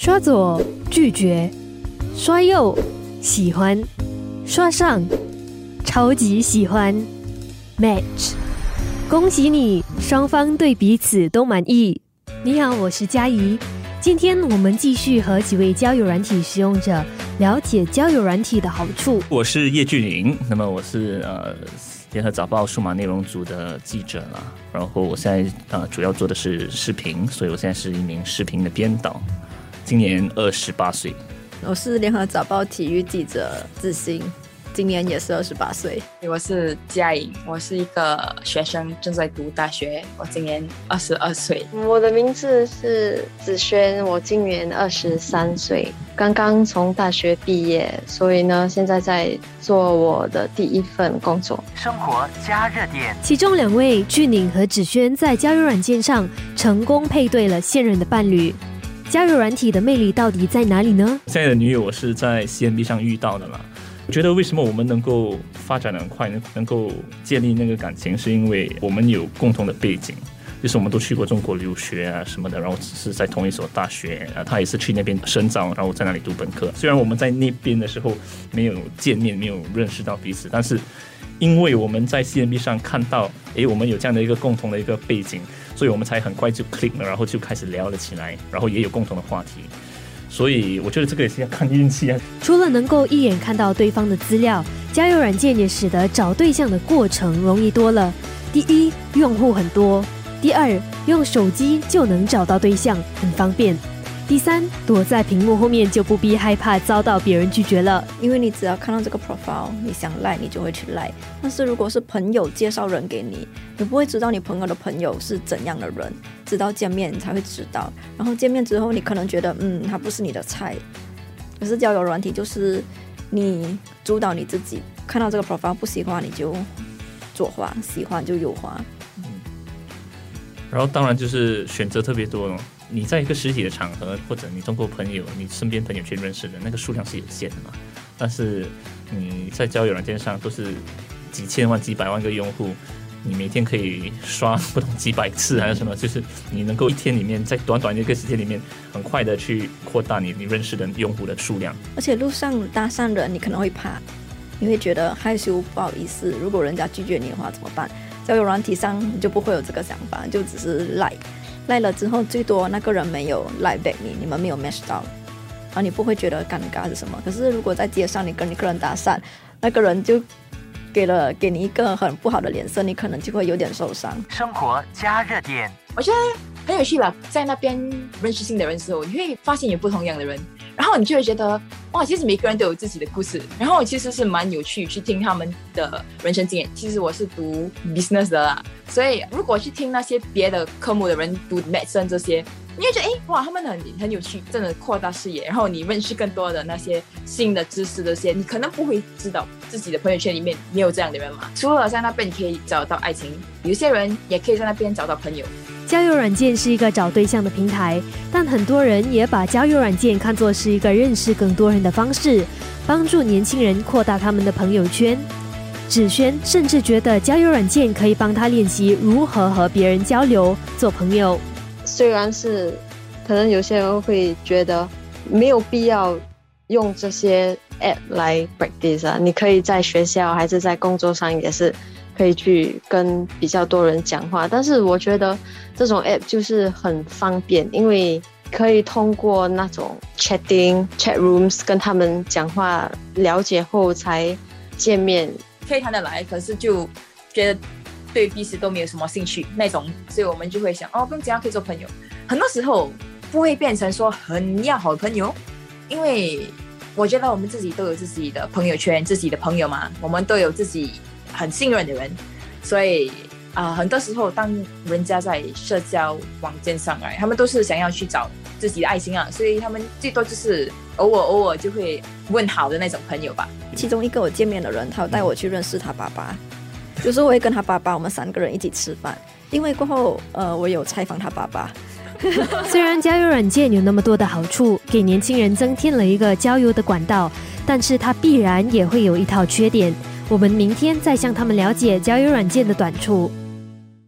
刷左拒绝，刷右喜欢，刷上超级喜欢，match。恭喜你，双方对彼此都满意。你好，我是佳怡。今天我们继续和几位交友软体使用者了解交友软体的好处。我是叶俊林，那么我是呃联合早报数码内容组的记者啦。然后我现在呃主要做的是视频，所以我现在是一名视频的编导。今年二十八岁，我是联合早报体育记者志兴，今年也是二十八岁。我是佳颖，我是一个学生，正在读大学，我今年二十二岁。我的名字是子轩，我今年二十三岁，刚刚从大学毕业，所以呢，现在在做我的第一份工作。生活加热点，其中两位俊宁和子轩在交友软件上成功配对了现任的伴侣。交友软体的魅力到底在哪里呢？现在的女友我是在 CMB 上遇到的啦。我觉得为什么我们能够发展的很快，能能够建立那个感情，是因为我们有共同的背景，就是我们都去过中国留学啊什么的，然后只是在同一所大学啊，他也是去那边深造，然后在那里读本科。虽然我们在那边的时候没有见面，没有认识到彼此，但是。因为我们在 CMB 上看到，诶，我们有这样的一个共同的一个背景，所以我们才很快就 click 了，然后就开始聊了起来，然后也有共同的话题。所以我觉得这个也是要看运气啊。除了能够一眼看到对方的资料，交友软件也使得找对象的过程容易多了。第一，用户很多；第二，用手机就能找到对象，很方便。第三，躲在屏幕后面就不必害怕遭到别人拒绝了，因为你只要看到这个 profile，你想赖你就会去赖。但是如果是朋友介绍人给你，你不会知道你朋友的朋友是怎样的人，直到见面你才会知道。然后见面之后，你可能觉得嗯，他不是你的菜。可是交友软体就是你主导你自己，看到这个 profile 不喜欢你就左滑，喜欢就右滑。嗯，然后当然就是选择特别多了。你在一个实体的场合，或者你通过朋友、你身边朋友圈认识的那个数量是有限的嘛？但是你在交友软件上都是几千万、几百万个用户，你每天可以刷不同几百次还是什么？就是你能够一天里面，在短短的一个时间里面，很快的去扩大你你认识的用户的数量。而且路上搭讪人，你可能会怕，你会觉得害羞、不好意思。如果人家拒绝你的话怎么办？交友软体上你就不会有这个想法，就只是 like。赖了之后，最多那个人没有赖 back 你，你们没有 match 到，啊，你不会觉得尴尬是什么？可是如果在街上你跟一个人搭讪，那个人就给了给你一个很不好的脸色，你可能就会有点受伤。生活加热点，我觉得很有趣吧，在那边认识新的人时候，你会发现有不同样的人。然后你就会觉得，哇，其实每个人都有自己的故事。然后其实是蛮有趣去听他们的人生经验。其实我是读 business 的啦，所以如果去听那些别的科目的人读 medicine 这些，你会觉得，哎，哇，他们很很有趣，真的扩大视野。然后你认识更多的那些新的知识，这些你可能不会知道自己的朋友圈里面没有这样的人嘛。除了在那边你可以找到爱情，有些人也可以在那边找到朋友。交友软件是一个找对象的平台，但很多人也把交友软件看作是一个认识更多人的方式，帮助年轻人扩大他们的朋友圈。芷萱甚至觉得交友软件可以帮他练习如何和别人交流、做朋友。虽然是，可能有些人会觉得没有必要用这些 app 来 practice 啊，你可以在学校还是在工作上也是。可以去跟比较多人讲话，但是我觉得这种 app 就是很方便，因为可以通过那种 chatting chat rooms 跟他们讲话，了解后才见面，可以谈得来，可是就觉得对彼此都没有什么兴趣那种，所以我们就会想，哦，不用这样可以做朋友。很多时候不会变成说很要好的朋友，因为我觉得我们自己都有自己的朋友圈，自己的朋友嘛，我们都有自己。很信任的人，所以啊，很多时候当人家在社交网站上来，他们都是想要去找自己的爱心啊，所以他们最多就是偶尔偶尔就会问好的那种朋友吧。其中一个我见面的人，他带我去认识他爸爸，就是我会跟他爸爸，我们三个人一起吃饭。因为过后，呃，我有采访他爸爸。虽然交友软件有那么多的好处，给年轻人增添了一个交友的管道，但是它必然也会有一套缺点。我们明天再向他们了解交友软件的短处。